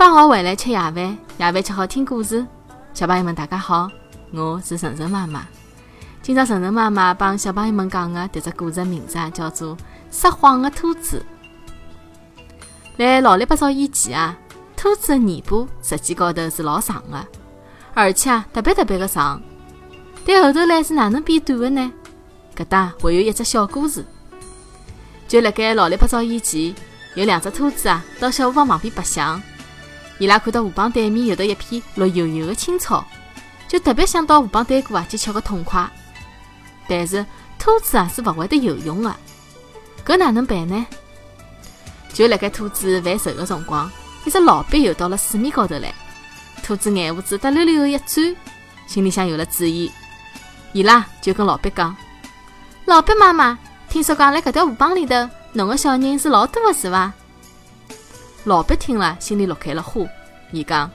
放学回来吃夜饭，夜饭吃好听故事。小朋友们，大家好，我是晨晨妈妈。今朝晨晨妈妈帮小朋友们讲的迭只故事名字，叫做《撒谎的兔子》。来老里八早以前啊，兔子的尾巴实际高头是老长的，而且啊特别特别的长。但后头来是哪能变短的呢？搿搭还有一只小故事。就辣盖老里八早以前，有两只兔子啊，到小河浜旁边白相。伊拉看到河浜对面有得一片绿油油的青草，就特别想到河浜对过啊去吃个痛快。但是兔子啊是勿会得游泳的，搿哪能办呢？就辣盖兔子犯愁的辰光，一只老鳖游到了水面高头来。兔子眼珠子得溜溜的一转，心里向有了主意。伊拉就跟老鳖讲：“老鳖妈妈。”听说讲，辣搿条河浜里头，侬个小人是老多的，是伐？老鳖听了，心里乐开了花。伊讲：“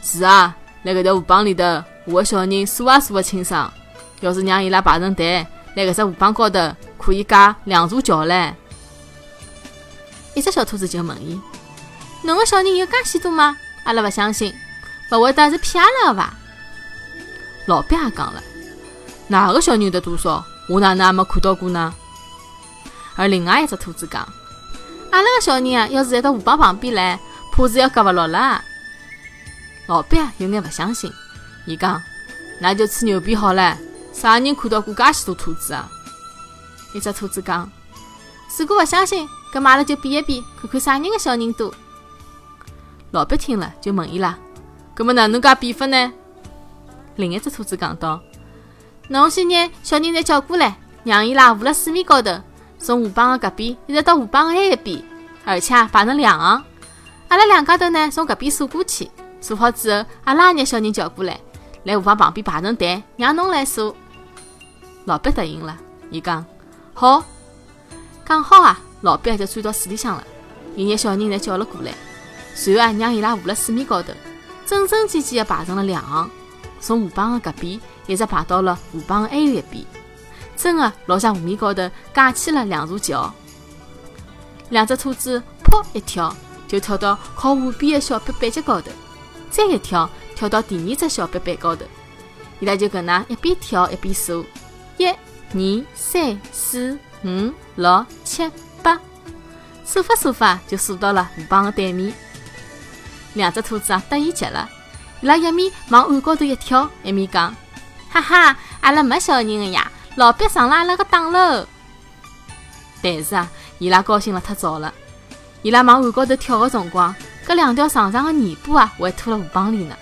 是啊，辣搿条河浜里头，我个小人数也数勿清爽。要是让伊拉排成队，辣搿只河浜高头，可以架两座桥唻。”一只小兔子就问伊：“侬个小人有介许多吗？阿拉勿相信，勿会得是骗阿拉个伐？”老鳖也讲了：“哪个小人有得多少？我哪能也没看到过呢？”而另外一只兔子讲：“阿拉个小人啊，要是在到河浜旁边来，怕是要夹勿牢了。”老鳖啊，有眼勿相信，伊讲：“那就吹牛逼好了，啥人看到过介许多兔子啊？”一只兔子讲：“如果勿相信，搿阿拉就比一比，看看啥人个小人多。”老鳖听了就问伊拉：“搿么哪能介比法呢？”另一只兔子讲道：“侬先拿小人侪叫过来，让伊拉浮辣水面高头。”从河浜的搿边一直到河浜的埃一边，而且排成两行。阿拉两家头呢，从搿边数过去，数好之后，阿拉也拿小人叫过来，来河浜旁边排成队，让侬来数。老毕答应了，伊讲好，讲好啊。老鳖就钻到水里向了，伊拿小人侪叫了过来，随后啊，让伊拉浮辣水面高头，整整齐齐的排成了两行，从河浜的搿边一直排到了河浜的埃一边。真的老像河面高头架起了两座桥，两只兔子噗一跳就跳到靠河边的小板板脚高头，再一跳跳到第二只小板板高头，伊拉就搿能一边跳一边数，一、二、三、四、五、六、七、八，数法数法就数到了河浜的对面。两只兔子啊得意极了，伊拉一面往岸高头一跳，一面讲：“哈哈，阿拉没小人的呀！”老鳖上了阿拉个当喽！但是啊，伊拉高兴了太早了。伊拉往岸高头跳的辰光，搿两条长长的尾巴啊，还拖辣河浜里呢。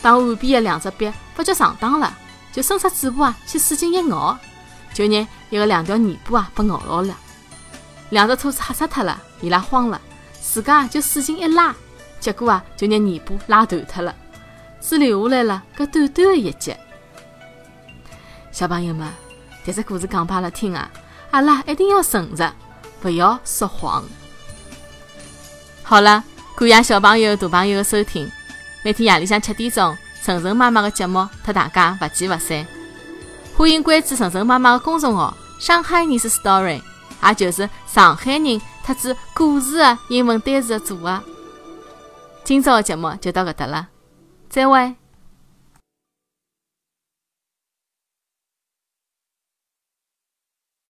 当岸边的两只鳖发觉上当了，就伸出嘴巴啊，去使劲一咬，就拿一个两条尾巴啊，被咬牢了。两只兔子吓死脱了，伊拉慌了，自家就使劲一拉，结果啊，就拿尾巴拉断脱了，只留下来了搿短短的一截。小朋友们。迭只故事讲拨阿拉听啊，阿拉一定要诚实，勿要说谎。好了，感谢小朋友、大朋友的收听。每天夜里向七点钟，晨晨妈妈的节目，和大家勿见勿散。欢迎关注晨晨妈妈的公众号“上海人是 story”，也就是上海人特指故事的英文单词的组合。今朝的节目就到搿搭了，再会。